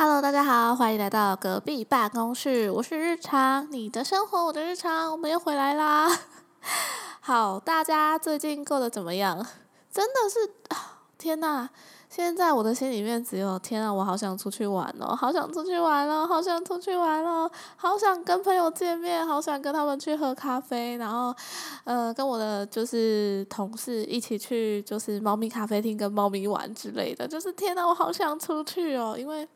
Hello，大家好，欢迎来到隔壁办公室。我是日常，你的生活，我的日常，我们又回来啦。好，大家最近过得怎么样？真的是，天呐！现在我的心里面只有天啊，我好想出去玩哦，好想出去玩哦，好想出去玩哦，好想跟朋友见面，好想跟他们去喝咖啡，然后，呃，跟我的就是同事一起去就是猫咪咖啡厅跟猫咪玩之类的。就是天呐，我好想出去哦，因为。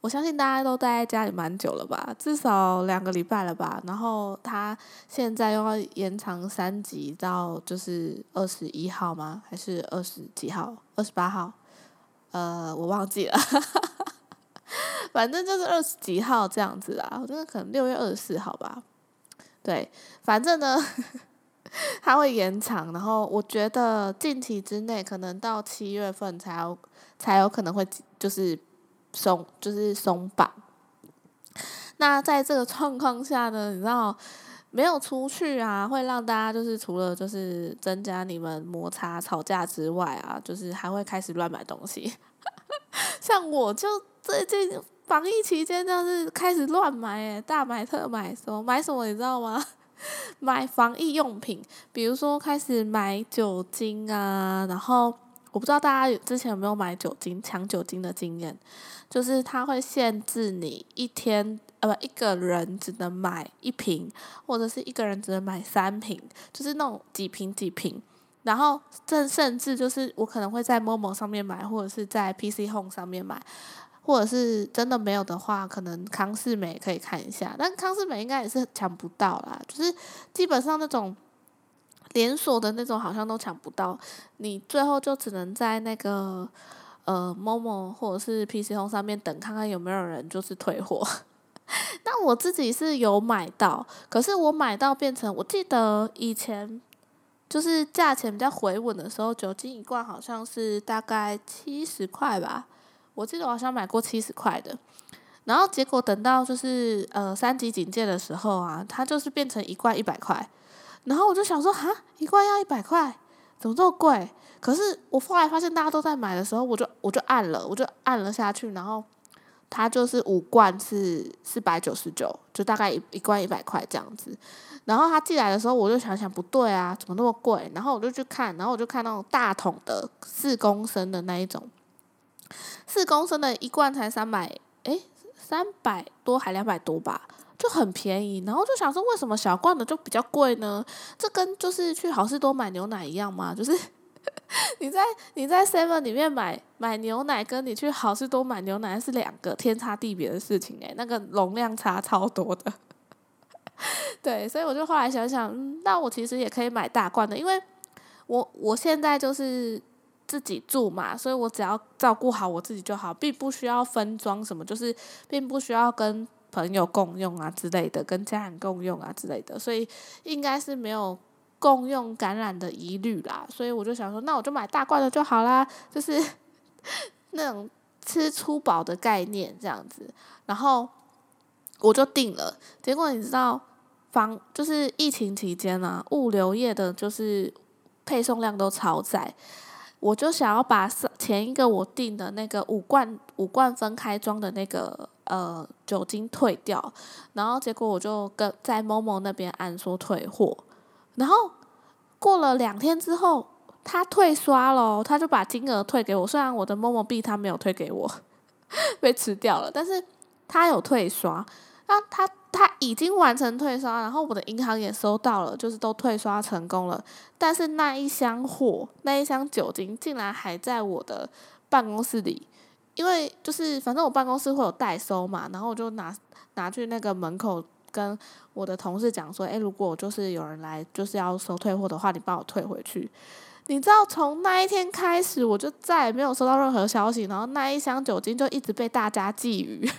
我相信大家都待在家里蛮久了吧，至少两个礼拜了吧。然后他现在又要延长三级到就是二十一号吗？还是二十几号？二十八号？呃，我忘记了，反正就是二十几号这样子啦。我觉得可能六月二十四号吧。对，反正呢，他会延长。然后我觉得近期之内，可能到七月份才有才有可能会就是。松就是松绑，那在这个状况下呢，你知道没有出去啊，会让大家就是除了就是增加你们摩擦吵架之外啊，就是还会开始乱买东西。像我就最近防疫期间，就是开始乱买，诶，大买特买，什么买什么你知道吗？买防疫用品，比如说开始买酒精啊，然后。我不知道大家之前有没有买酒精抢酒精的经验，就是它会限制你一天呃不一个人只能买一瓶，或者是一个人只能买三瓶，就是那种几瓶几瓶。然后这甚至就是我可能会在 Momo 上面买，或者是在 PC Home 上面买，或者是真的没有的话，可能康士美可以看一下，但康士美应该也是抢不到啦，就是基本上那种。连锁的那种好像都抢不到，你最后就只能在那个呃 Momo 或者是 PC Home 上面等，看看有没有人就是退货。那我自己是有买到，可是我买到变成，我记得以前就是价钱比较回稳的时候，酒精一罐好像是大概七十块吧，我记得我好像买过七十块的，然后结果等到就是呃三级警戒的时候啊，它就是变成一罐一百块。然后我就想说，哈，一罐要一百块，怎么这么贵？可是我后来发现大家都在买的时候，我就我就按了，我就按了下去，然后它就是五罐是四百九十九，就大概一一罐一百块这样子。然后他寄来的时候，我就想想不对啊，怎么那么贵？然后我就去看，然后我就看那种大桶的四公升的那一种，四公升的一罐才三百，诶，三百多还两百多吧。就很便宜，然后就想说，为什么小罐的就比较贵呢？这跟就是去好事多买牛奶一样嘛？就是 你在你在 Seven 里面买买牛奶，跟你去好事多买牛奶是两个天差地别的事情诶，那个容量差超多的。对，所以我就后来想想，那我其实也可以买大罐的，因为我我现在就是自己住嘛，所以我只要照顾好我自己就好，并不需要分装什么，就是并不需要跟。朋友共用啊之类的，跟家人共用啊之类的，所以应该是没有共用感染的疑虑啦。所以我就想说，那我就买大罐的就好啦，就是 那种吃粗饱的概念这样子。然后我就定了，结果你知道，防就是疫情期间啊，物流业的就是配送量都超载。我就想要把前一个我订的那个五罐五罐分开装的那个呃酒精退掉，然后结果我就跟在某某那边按说退货，然后过了两天之后，他退刷了，他就把金额退给我，虽然我的某某币他没有退给我，被吃掉了，但是他有退刷，那他。他已经完成退刷，然后我的银行也收到了，就是都退刷成功了。但是那一箱货，那一箱酒精竟然还在我的办公室里，因为就是反正我办公室会有代收嘛，然后我就拿拿去那个门口跟我的同事讲说：“诶，如果就是有人来就是要收退货的话，你帮我退回去。”你知道从那一天开始，我就再也没有收到任何消息，然后那一箱酒精就一直被大家觊觎。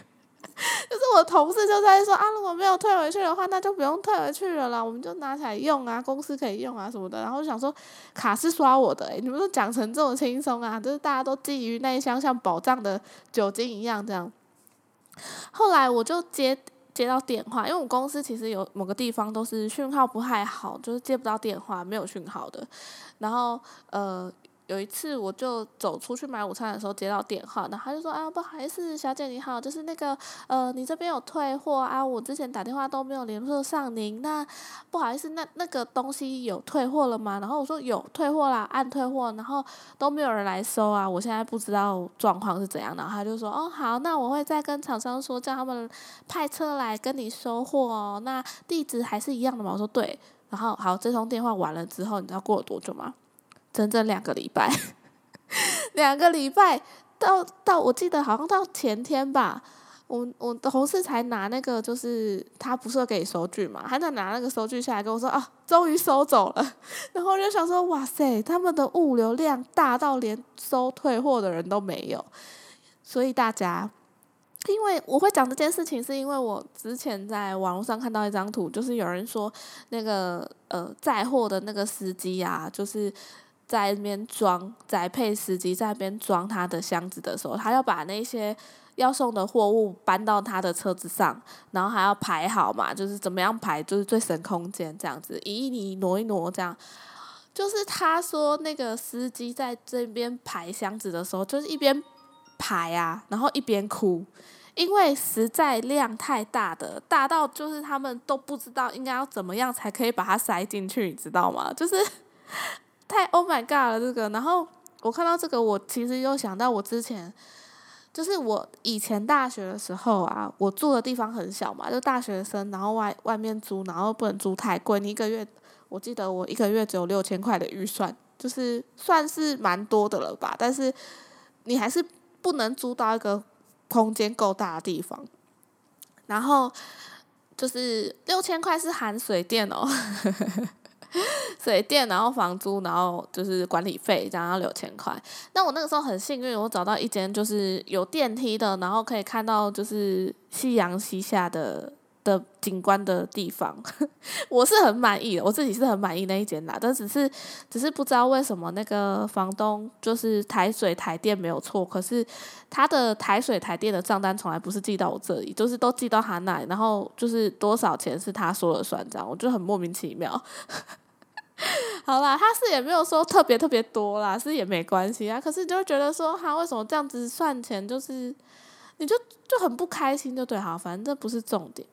就是我同事就在说啊，如果没有退回去的话，那就不用退回去了啦，我们就拿起来用啊，公司可以用啊什么的。然后想说卡是刷我的，诶，你们都讲成这么轻松啊，就是大家都觊觎那一箱像宝藏的酒精一样这样。后来我就接接到电话，因为我公司其实有某个地方都是讯号不太好，就是接不到电话，没有讯号的。然后呃。有一次我就走出去买午餐的时候接到电话，然后他就说啊，不好意思，小姐你好，就是那个呃，你这边有退货啊，我之前打电话都没有联络上您，那不好意思，那那个东西有退货了吗？然后我说有退货啦，按退货，然后都没有人来收啊，我现在不知道状况是怎样，然后他就说哦好，那我会再跟厂商说，叫他们派车来跟你收货哦，那地址还是一样的吗？我说对。然后好，这通电话完了之后，你知道过了多久吗？整整两个礼拜，两个礼拜到到，我记得好像到前天吧，我我的同事才拿那个，就是他不是给你收据嘛，他在拿那个收据下来跟我说啊，终于收走了。然后我就想说，哇塞，他们的物流量大到连收退货的人都没有，所以大家。因为我会讲这件事情，是因为我之前在网络上看到一张图，就是有人说那个呃载货的那个司机啊，就是在那边装载配司机在那边装他的箱子的时候，他要把那些要送的货物搬到他的车子上，然后还要排好嘛，就是怎么样排就是最省空间这样子，移一移挪一挪这样。就是他说那个司机在这边排箱子的时候，就是一边。排啊，然后一边哭，因为实在量太大的，大到就是他们都不知道应该要怎么样才可以把它塞进去，你知道吗？就是太 Oh my God 了这个。然后我看到这个，我其实又想到我之前，就是我以前大学的时候啊，我住的地方很小嘛，就大学生，然后外外面租，然后不能租太贵，你一个月，我记得我一个月只有六千块的预算，就是算是蛮多的了吧，但是你还是。不能租到一个空间够大的地方，然后就是六千块是含水电哦，水电，然后房租，然后就是管理费，这样要六千块。那我那个时候很幸运，我找到一间就是有电梯的，然后可以看到就是夕阳西下的。的景观的地方，我是很满意，我自己是很满意那一间啦。但只是，只是不知道为什么那个房东就是台水台电没有错，可是他的台水台电的账单从来不是寄到我这里，就是都寄到他那里，然后就是多少钱是他说了算，这样我就很莫名其妙。好啦，他是也没有说特别特别多啦，是也没关系啊。可是就觉得说他为什么这样子算钱，就是你就就很不开心，就对，好，反正这不是重点。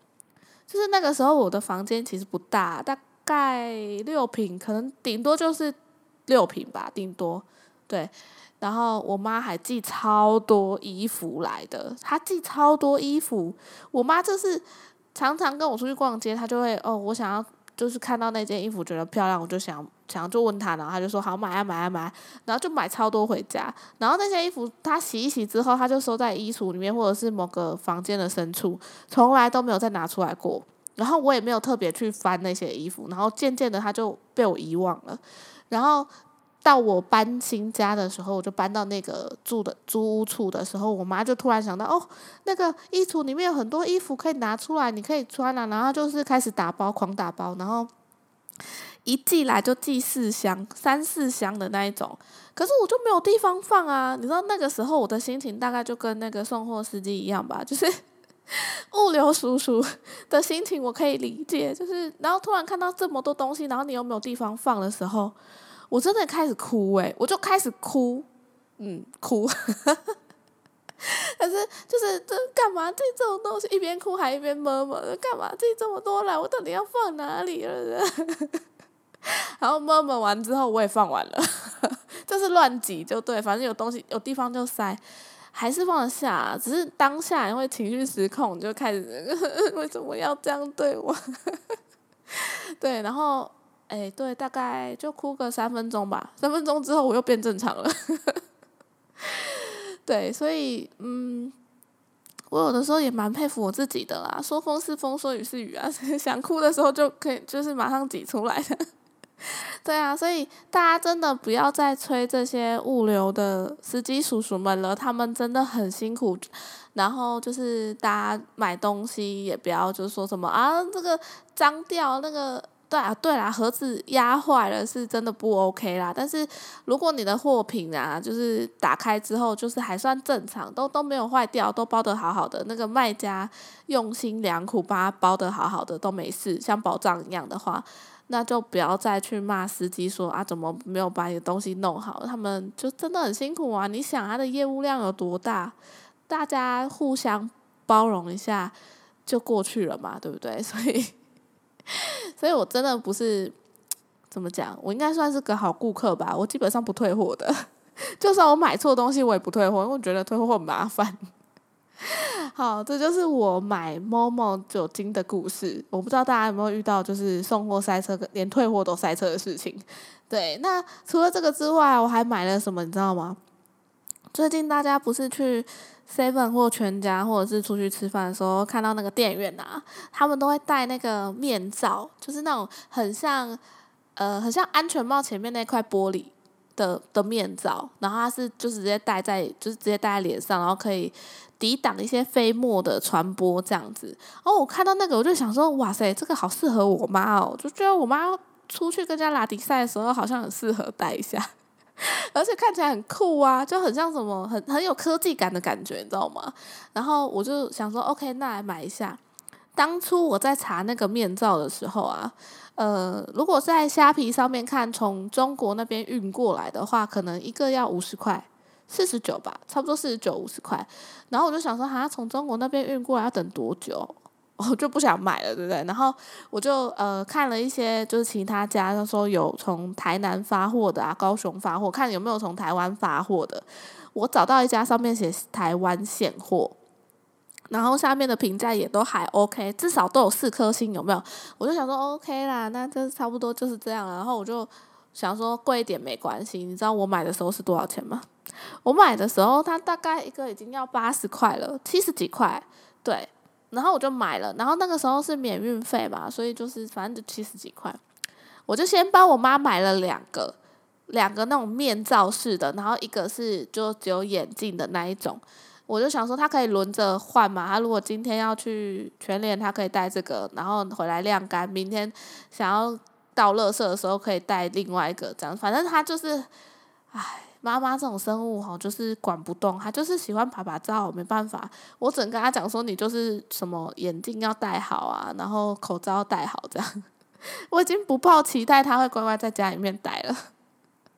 就是那个时候，我的房间其实不大，大概六平，可能顶多就是六平吧，顶多。对，然后我妈还寄超多衣服来的，她寄超多衣服。我妈就是常常跟我出去逛街，她就会哦，我想要就是看到那件衣服觉得漂亮，我就想想就问他，然后他就说好买啊买啊买，然后就买超多回家。然后那些衣服他洗一洗之后，他就收在衣橱里面，或者是某个房间的深处，从来都没有再拿出来过。然后我也没有特别去翻那些衣服，然后渐渐的他就被我遗忘了。然后到我搬新家的时候，我就搬到那个住的租屋处的时候，我妈就突然想到，哦，那个衣橱里面有很多衣服可以拿出来，你可以穿啊。然后就是开始打包，狂打包，然后一寄来就寄四箱、三四箱的那一种。可是我就没有地方放啊！你知道那个时候我的心情大概就跟那个送货司机一样吧，就是。物流叔叔的心情我可以理解，就是然后突然看到这么多东西，然后你又没有地方放的时候，我真的开始哭诶，我就开始哭，嗯，哭，但是就是这干嘛寄这种东西，一边哭还一边摸摸，干嘛这这么多来？我到底要放哪里了？然后摸摸完之后，我也放完了，就是乱挤就对，反正有东西有地方就塞。还是放得下，只是当下因为情绪失控，就开始为什么要这样对我？对，然后哎，对，大概就哭个三分钟吧。三分钟之后我又变正常了。对，所以嗯，我有的时候也蛮佩服我自己的啦。说风是风，说雨是雨啊，想哭的时候就可以，就是马上挤出来的。对啊，所以大家真的不要再催这些物流的司机叔叔们了，他们真的很辛苦。然后就是大家买东西也不要就是说什么啊，这个脏掉，那个对啊，对啦，盒子压坏了是真的不 OK 啦。但是如果你的货品啊，就是打开之后就是还算正常，都都没有坏掉，都包得好好的，那个卖家用心良苦把它包得好好的都没事，像宝藏一样的话。那就不要再去骂司机说啊，怎么没有把你的东西弄好？他们就真的很辛苦啊！你想他的业务量有多大，大家互相包容一下就过去了嘛，对不对？所以，所以我真的不是怎么讲，我应该算是个好顾客吧。我基本上不退货的，就算我买错东西，我也不退货，因为我觉得退货很麻烦。好，这就是我买某某酒精的故事。我不知道大家有没有遇到，就是送货塞车，连退货都塞车的事情。对，那除了这个之外，我还买了什么，你知道吗？最近大家不是去 Seven 或全家，或者是出去吃饭的时候，看到那个店员啊，他们都会戴那个面罩，就是那种很像，呃，很像安全帽前面那块玻璃的的面罩，然后它是就直接戴在，就是直接戴在脸上，然后可以。抵挡一些飞沫的传播，这样子。哦，我看到那个，我就想说，哇塞，这个好适合我妈哦！就觉得我妈出去跟人家拉迪赛的时候，好像很适合戴一下，而且看起来很酷啊，就很像什么，很很有科技感的感觉，你知道吗？然后我就想说，OK，那来买一下。当初我在查那个面罩的时候啊，呃，如果在虾皮上面看，从中国那边运过来的话，可能一个要五十块。四十九吧，差不多四十九五十块，然后我就想说，哈，从中国那边运过来要等多久？我就不想买了，对不对？然后我就呃看了一些，就是其他家他说有从台南发货的啊，高雄发货，看有没有从台湾发货的。我找到一家上面写台湾现货，然后下面的评价也都还 OK，至少都有四颗星，有没有？我就想说 OK 啦，那就差不多就是这样。然后我就想说贵一点没关系，你知道我买的时候是多少钱吗？我买的时候，它大概一个已经要八十块了，七十几块，对。然后我就买了，然后那个时候是免运费嘛，所以就是反正就七十几块。我就先帮我妈买了两个，两个那种面罩式的，然后一个是就只有眼镜的那一种。我就想说，它可以轮着换嘛。他如果今天要去全脸，他可以戴这个，然后回来晾干。明天想要倒垃圾的时候，可以戴另外一个，这样。反正他就是，唉。妈妈这种生物哈，就是管不动，她就是喜欢拍拍照，没办法，我只能跟她讲说，你就是什么眼镜要戴好啊，然后口罩戴好这样。我已经不抱期待她会乖乖在家里面戴了。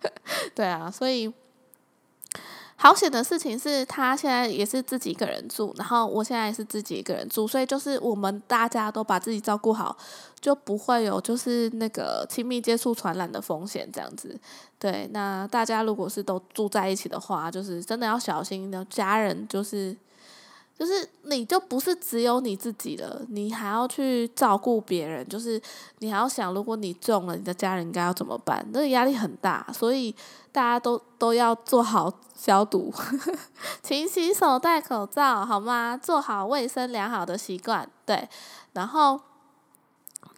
对啊，所以。好险的事情是他现在也是自己一个人住，然后我现在也是自己一个人住，所以就是我们大家都把自己照顾好，就不会有就是那个亲密接触传染的风险这样子。对，那大家如果是都住在一起的话，就是真的要小心的，家人就是。就是你就不是只有你自己了，你还要去照顾别人，就是你还要想，如果你中了，你的家人应该要怎么办？那个压力很大，所以大家都都要做好消毒，勤洗手、戴口罩，好吗？做好卫生良好的习惯，对。然后，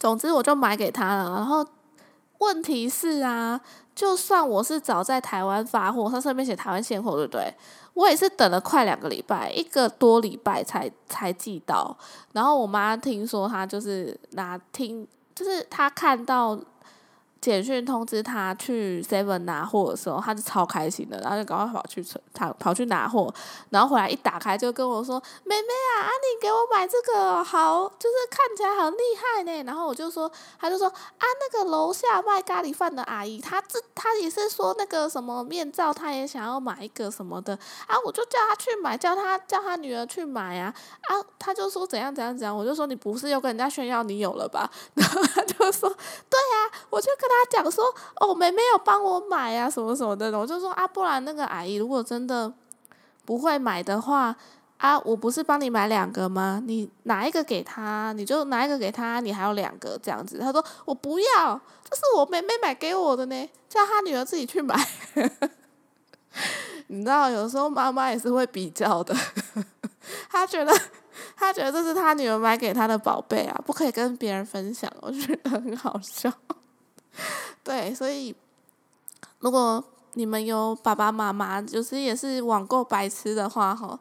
总之我就买给他了。然后问题是啊，就算我是早在台湾发货，它上面写台湾现货，对不对？我也是等了快两个礼拜，一个多礼拜才才寄到。然后我妈听说，她就是拿听，就是她看到。简讯通知他去 Seven 拿货的时候，他就超开心的，然后就赶快跑去他跑去拿货，然后回来一打开就跟我说：“妹妹啊，啊你给我买这个好，就是看起来很厉害呢。”然后我就说，他就说：“啊，那个楼下卖咖喱饭的阿姨，她这她也是说那个什么面罩，她也想要买一个什么的啊。”我就叫他去买，叫他叫他女儿去买啊啊，他就说怎样怎样怎样，我就说你不是又跟人家炫耀你有了吧？然后他就说：“对呀，我就跟。”他讲说：“哦，妹妹有帮我买啊，什么什么的。”我就说：“啊，不然那个阿姨如果真的不会买的话，啊，我不是帮你买两个吗？你拿一个给他，你就拿一个给他，你还有两个这样子。”他说：“我不要，这是我妹妹买给我的呢，叫他女儿自己去买。”你知道，有时候妈妈也是会比较的，他觉得他觉得这是他女儿买给他的宝贝啊，不可以跟别人分享，我觉得很好笑。对，所以如果你们有爸爸妈妈，就是也是网购白痴的话，哈，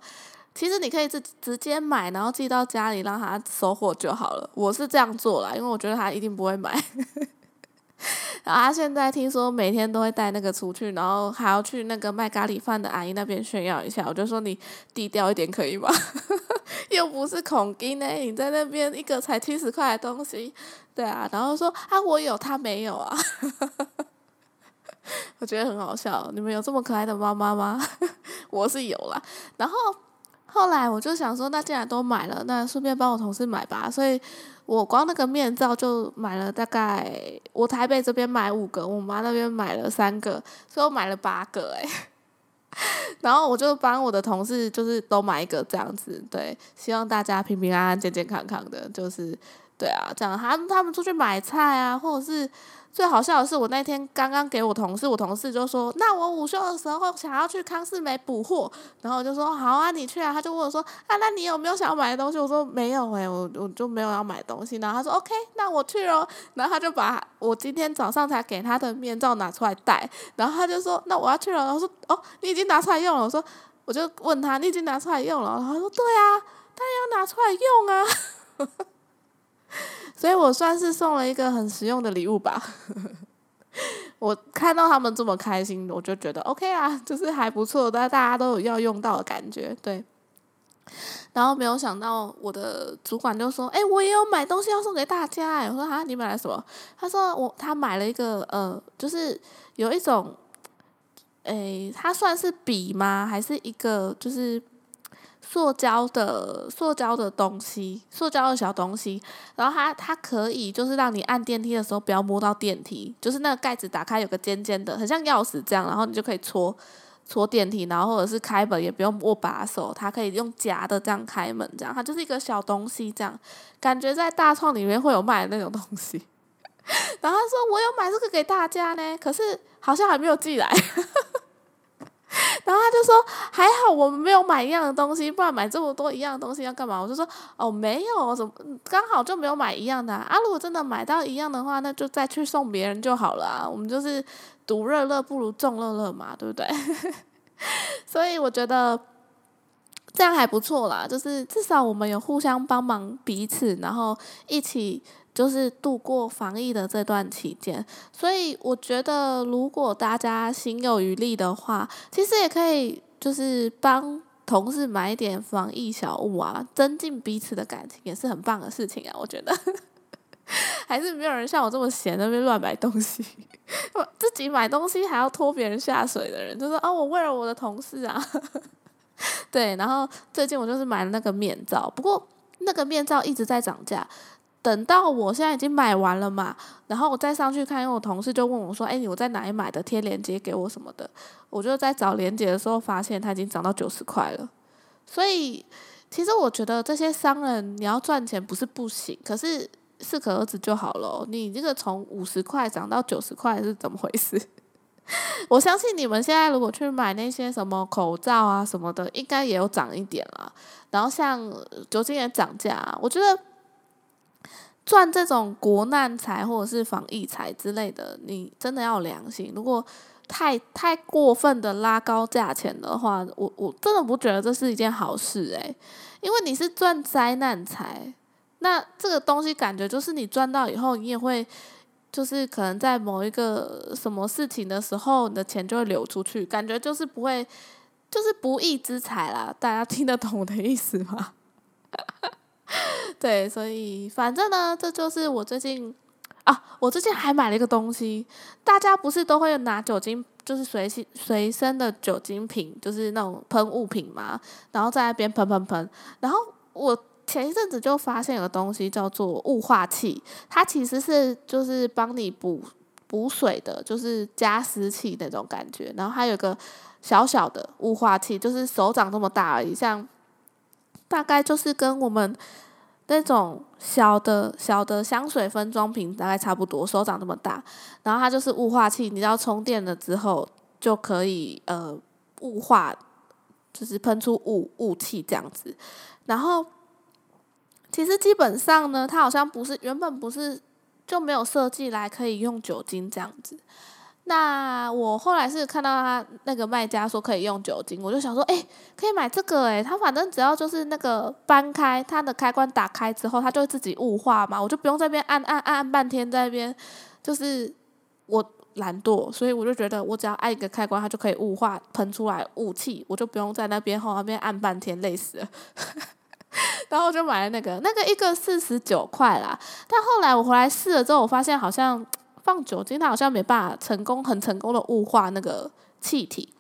其实你可以直直接买，然后寄到家里让他收货就好了。我是这样做啦，因为我觉得他一定不会买。然后他现在听说每天都会带那个出去，然后还要去那个卖咖喱饭的阿姨那边炫耀一下。我就说你低调一点可以吗？又不是孔金呢，你在那边一个才七十块的东西，对啊，然后说啊我有他没有啊，我觉得很好笑，你们有这么可爱的妈妈吗？我是有啦，然后后来我就想说，那既然都买了，那顺便帮我同事买吧，所以我光那个面罩就买了大概，我台北这边买五个，我妈那边买了三个，所以我买了八个诶。然后我就帮我的同事，就是都买一个这样子，对，希望大家平平安安、健健康康的，就是，对啊，这样他他们出去买菜啊，或者是。最好笑的是，我那天刚刚给我同事，我同事就说：“那我午休的时候想要去康世美补货。”然后我就说：“好啊，你去啊。”他就问我说：“啊，那你有没有想要买的东西？”我说：“没有诶，我我就没有要买东西。”然后他说：“OK，那我去哦。”然后他就把我今天早上才给他的面罩拿出来戴，然后他就说：“那我要去了。”然后说：“哦，你已经拿出来用了。”我说：“我就问他，你已经拿出来用了？”他说：“对啊，他要拿出来用啊。” 所以我算是送了一个很实用的礼物吧。我看到他们这么开心，我就觉得 OK 啊，就是还不错，但大家都有要用到的感觉，对。然后没有想到我的主管就说：“哎，我也有买东西要送给大家。”我说：“啊，你买了什么？”他说：“我他买了一个呃，就是有一种，诶，它算是笔吗？还是一个就是。”塑胶的塑胶的东西，塑胶的小东西，然后它它可以就是让你按电梯的时候不要摸到电梯，就是那个盖子打开有个尖尖的，很像钥匙这样，然后你就可以戳戳电梯，然后或者是开门也不用握把手，它可以用夹的这样开门，这样它就是一个小东西，这样感觉在大创里面会有卖的那种东西。然后他说我有买这个给大家呢，可是好像还没有寄来。然后他就说：“还好我们没有买一样的东西，不然买这么多一样的东西要干嘛？”我就说：“哦，没有，什么刚好就没有买一样的啊。如果真的买到一样的话，那就再去送别人就好了啊。我们就是独乐乐不如众乐乐嘛，对不对？所以我觉得这样还不错啦，就是至少我们有互相帮忙彼此，然后一起。”就是度过防疫的这段期间，所以我觉得如果大家心有余力的话，其实也可以就是帮同事买一点防疫小物啊，增进彼此的感情，也是很棒的事情啊。我觉得 还是没有人像我这么闲，那边乱买东西，自己买东西还要拖别人下水的人，就说哦，我为了我的同事啊，对。然后最近我就是买了那个面罩，不过那个面罩一直在涨价。等到我现在已经买完了嘛，然后我再上去看，因为我同事就问我说：“哎，你我在哪里买的？贴链接给我什么的。”我就在找链接的时候，发现它已经涨到九十块了。所以，其实我觉得这些商人你要赚钱不是不行，可是适可而止就好了。你这个从五十块涨到九十块是怎么回事？我相信你们现在如果去买那些什么口罩啊什么的，应该也有涨一点啦。然后像酒精也涨价，我觉得。赚这种国难财或者是防疫财之类的，你真的要有良心。如果太太过分的拉高价钱的话，我我真的不觉得这是一件好事诶，因为你是赚灾难财，那这个东西感觉就是你赚到以后，你也会就是可能在某一个什么事情的时候，你的钱就会流出去，感觉就是不会就是不义之财啦。大家听得懂我的意思吗？对，所以反正呢，这就是我最近啊，我最近还买了一个东西。大家不是都会拿酒精，就是随身随身的酒精瓶，就是那种喷雾瓶嘛，然后在那边喷喷喷。然后我前一阵子就发现有个东西叫做雾化器，它其实是就是帮你补补水的，就是加湿器那种感觉。然后还有个小小的雾化器，就是手掌这么大而已，像。大概就是跟我们那种小的小的香水分装瓶大概差不多，手掌那么大。然后它就是雾化器，你要充电了之后就可以呃雾化，就是喷出雾雾气这样子。然后其实基本上呢，它好像不是原本不是就没有设计来可以用酒精这样子。那我后来是看到他那个卖家说可以用酒精，我就想说，哎，可以买这个哎，他反正只要就是那个搬开它的开关打开之后，它就自己雾化嘛，我就不用在边按按按按半天，在那边就是我懒惰，所以我就觉得我只要按一个开关，它就可以雾化喷出来雾气，我就不用在那边后那边按半天，累死了。然后我就买了那个，那个一个四十九块啦。但后来我回来试了之后，我发现好像放酒精，它好像没办法成功很成功的雾化那个气体，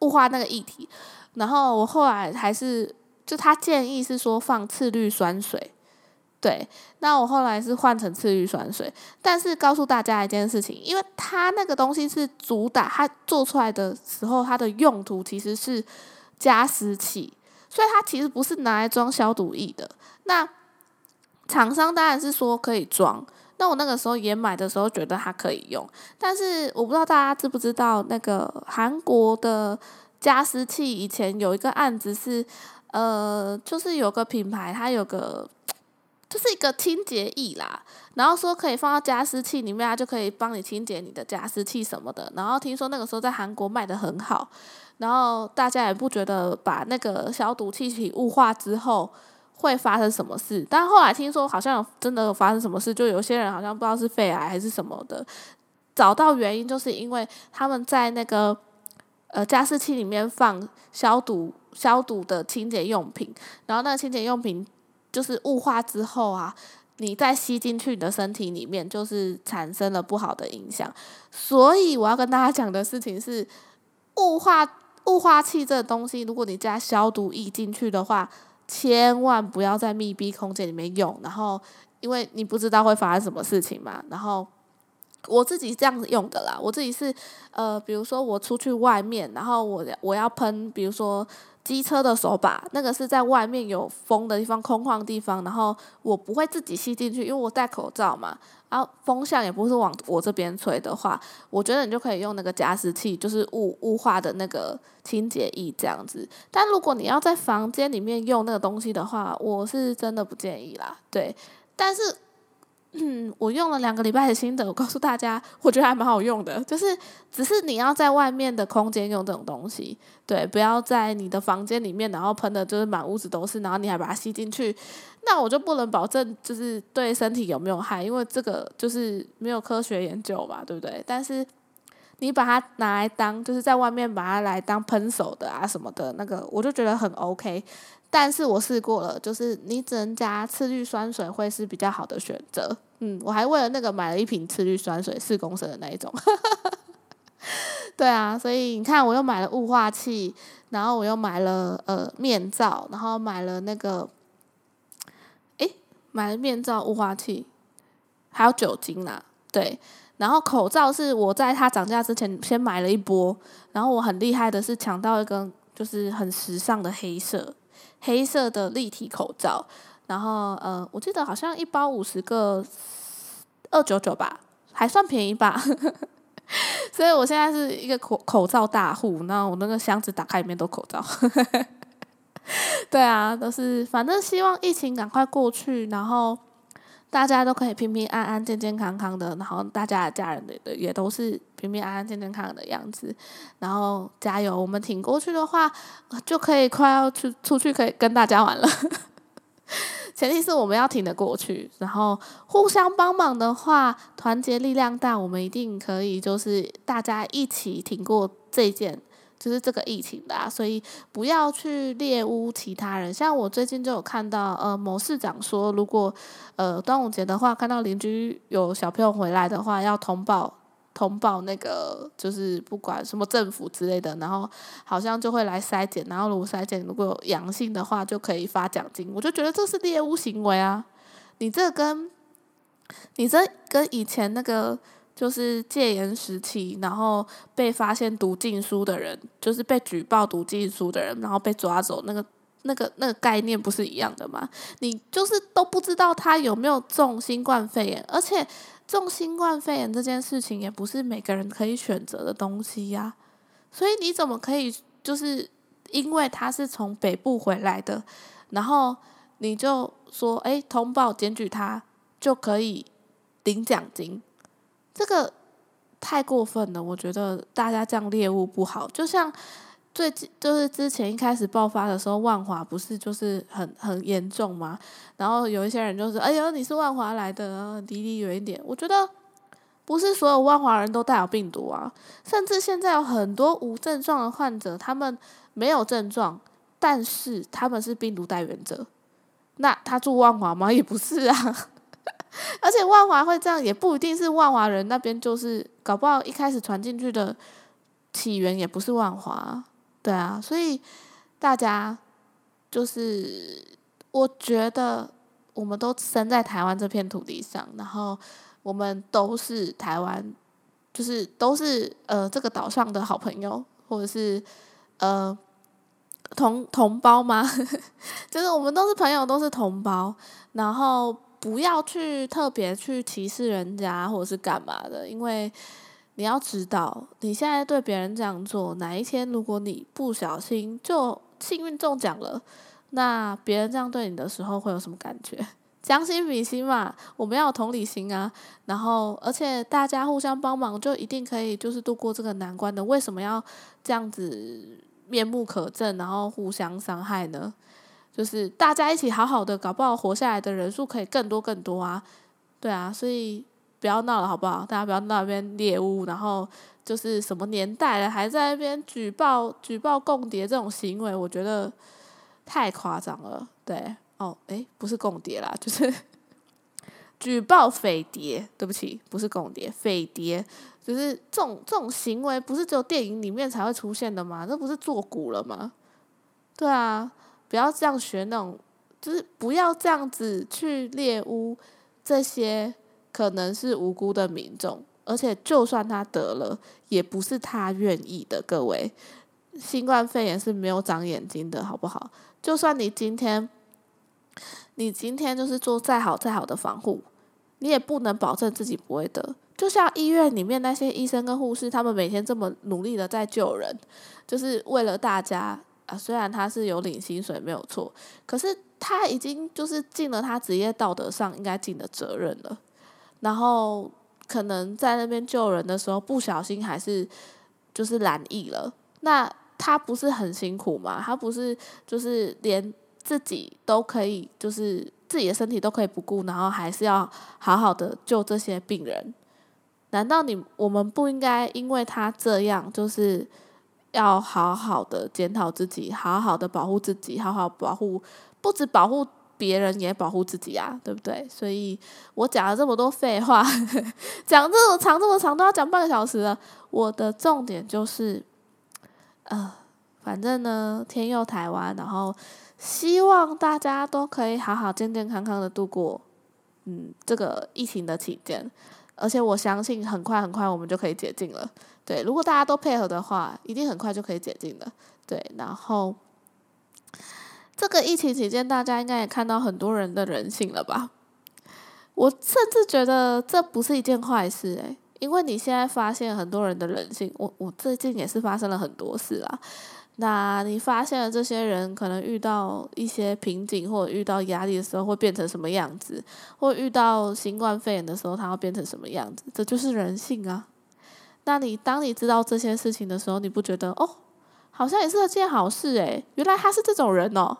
雾化那个液体。然后我后来还是，就他建议是说放次氯酸水。对，那我后来是换成次氯酸水，但是告诉大家一件事情，因为它那个东西是主打，它做出来的时候，它的用途其实是加湿器，所以它其实不是拿来装消毒液的。那厂商当然是说可以装，那我那个时候也买的时候觉得它可以用，但是我不知道大家知不知道，那个韩国的加湿器以前有一个案子是，呃，就是有个品牌，它有个。就是一个清洁液啦，然后说可以放到加湿器里面，它就可以帮你清洁你的加湿器什么的。然后听说那个时候在韩国卖的很好，然后大家也不觉得把那个消毒气体雾化之后会发生什么事。但后来听说好像真的有发生什么事，就有些人好像不知道是肺癌还是什么的，找到原因就是因为他们在那个呃加湿器里面放消毒消毒的清洁用品，然后那个清洁用品。就是雾化之后啊，你再吸进去你的身体里面，就是产生了不好的影响。所以我要跟大家讲的事情是，雾化雾化器这东西，如果你加消毒液进去的话，千万不要在密闭空间里面用。然后，因为你不知道会发生什么事情嘛。然后，我自己这样子用的啦。我自己是呃，比如说我出去外面，然后我我要喷，比如说。机车的手把，那个是在外面有风的地方、空旷地方，然后我不会自己吸进去，因为我戴口罩嘛。然后风向也不是往我这边吹的话，我觉得你就可以用那个加湿器，就是雾雾化的那个清洁液这样子。但如果你要在房间里面用那个东西的话，我是真的不建议啦。对，但是。嗯，我用了两个礼拜的心得，我告诉大家，我觉得还蛮好用的。就是只是你要在外面的空间用这种东西，对，不要在你的房间里面，然后喷的就是满屋子都是，然后你还把它吸进去，那我就不能保证就是对身体有没有害，因为这个就是没有科学研究嘛，对不对？但是你把它拿来当，就是在外面把它来当喷手的啊什么的，那个我就觉得很 OK。但是我试过了，就是你只能加次氯酸水会是比较好的选择。嗯，我还为了那个买了一瓶次氯酸水四公升的那一种。对啊，所以你看，我又买了雾化器，然后我又买了呃面罩，然后买了那个，诶，买了面罩、雾化器，还有酒精啦。对，然后口罩是我在它涨价之前先买了一波，然后我很厉害的是抢到一根就是很时尚的黑色。黑色的立体口罩，然后呃，我记得好像一包五十个，二九九吧，还算便宜吧。所以我现在是一个口口罩大户，那我那个箱子打开里面都口罩。对啊，都是反正希望疫情赶快过去，然后。大家都可以平平安安、健健康康的，然后大家的家人的也都是平平安安、健健康康的样子，然后加油！我们挺过去的话，就可以快要出出去，可以跟大家玩了。前提是我们要挺得过去，然后互相帮忙的话，团结力量大，我们一定可以，就是大家一起挺过这件。就是这个疫情的，所以不要去猎污其他人。像我最近就有看到，呃，某市长说，如果呃端午节的话，看到邻居有小朋友回来的话，要通报通报那个，就是不管什么政府之类的，然后好像就会来筛检，然后如果筛检如果有阳性的话，就可以发奖金。我就觉得这是猎物行为啊！你这跟你这跟以前那个。就是戒严时期，然后被发现读禁书的人，就是被举报读禁书的人，然后被抓走，那个、那个、那个概念不是一样的吗？你就是都不知道他有没有中新冠肺炎，而且中新冠肺炎这件事情也不是每个人可以选择的东西呀。所以你怎么可以就是因为他是从北部回来的，然后你就说哎通报检举他就可以领奖金？这个太过分了，我觉得大家这样猎物不好。就像最近就是之前一开始爆发的时候，万华不是就是很很严重吗？然后有一些人就是：“哎呦，你是万华来的，离离远一点。”我觉得不是所有万华人都带有病毒啊，甚至现在有很多无症状的患者，他们没有症状，但是他们是病毒带源者。那他住万华吗？也不是啊。而且万华会这样，也不一定是万华人那边，就是搞不好一开始传进去的起源也不是万华，对啊，所以大家就是我觉得我们都生在台湾这片土地上，然后我们都是台湾，就是都是呃这个岛上的好朋友，或者是呃同同胞吗？就是我们都是朋友，都是同胞，然后。不要去特别去歧视人家或者是干嘛的，因为你要知道，你现在对别人这样做，哪一天如果你不小心就幸运中奖了，那别人这样对你的时候会有什么感觉？将心比心嘛，我们要有同理心啊。然后，而且大家互相帮忙，就一定可以就是度过这个难关的。为什么要这样子面目可憎，然后互相伤害呢？就是大家一起好好的，搞不好活下来的人数可以更多更多啊！对啊，所以不要闹了，好不好？大家不要闹那边猎物，然后就是什么年代了，还在那边举报举报共谍这种行为，我觉得太夸张了。对，哦，诶，不是共谍啦，就是举报匪谍。对不起，不是共谍，匪谍，就是这种这种行为，不是只有电影里面才会出现的吗？这不是做古了吗？对啊。不要这样学那种，就是不要这样子去猎污这些可能是无辜的民众，而且就算他得了，也不是他愿意的。各位，新冠肺炎是没有长眼睛的，好不好？就算你今天，你今天就是做再好再好的防护，你也不能保证自己不会得。就像医院里面那些医生跟护士，他们每天这么努力的在救人，就是为了大家。啊，虽然他是有领薪水没有错，可是他已经就是尽了他职业道德上应该尽的责任了。然后可能在那边救人的时候不小心还是就是染疫了，那他不是很辛苦吗？他不是就是连自己都可以就是自己的身体都可以不顾，然后还是要好好的救这些病人？难道你我们不应该因为他这样就是？要好好的检讨自己，好好的保护自己，好好保护，不止保护别人，也保护自己啊，对不对？所以我讲了这么多废话，讲这么长这么长都要讲半个小时了。我的重点就是，呃，反正呢，天佑台湾，然后希望大家都可以好好健健康康的度过，嗯，这个疫情的期间。而且我相信，很快很快我们就可以解禁了。对，如果大家都配合的话，一定很快就可以解禁了。对，然后这个疫情期间，大家应该也看到很多人的人性了吧？我甚至觉得这不是一件坏事诶，因为你现在发现很多人的人性，我我最近也是发生了很多事啊。那你发现了这些人可能遇到一些瓶颈或者遇到压力的时候会变成什么样子，或遇到新冠肺炎的时候他会变成什么样子？这就是人性啊。那你当你知道这些事情的时候，你不觉得哦，好像也是件好事诶，原来他是这种人哦，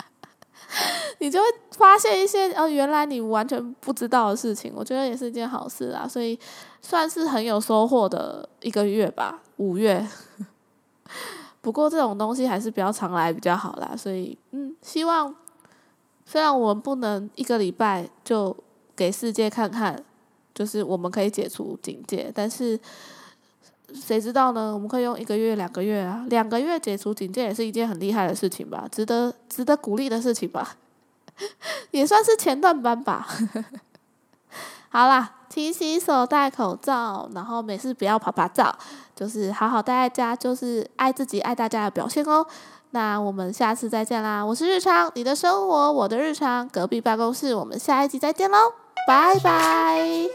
你就会发现一些哦，原来你完全不知道的事情。我觉得也是一件好事啊，所以算是很有收获的一个月吧，五月。不过这种东西还是比较常来比较好啦，所以嗯，希望虽然我们不能一个礼拜就给世界看看，就是我们可以解除警戒，但是谁知道呢？我们可以用一个月、两个月啊，两个月解除警戒也是一件很厉害的事情吧，值得值得鼓励的事情吧，也算是前段班吧。好啦，勤洗手、戴口罩，然后没事不要拍拍照，就是好好待在家，就是爱自己、爱大家的表现哦。那我们下次再见啦！我是日常，你的生活，我的日常，隔壁办公室，我们下一集再见喽，拜拜。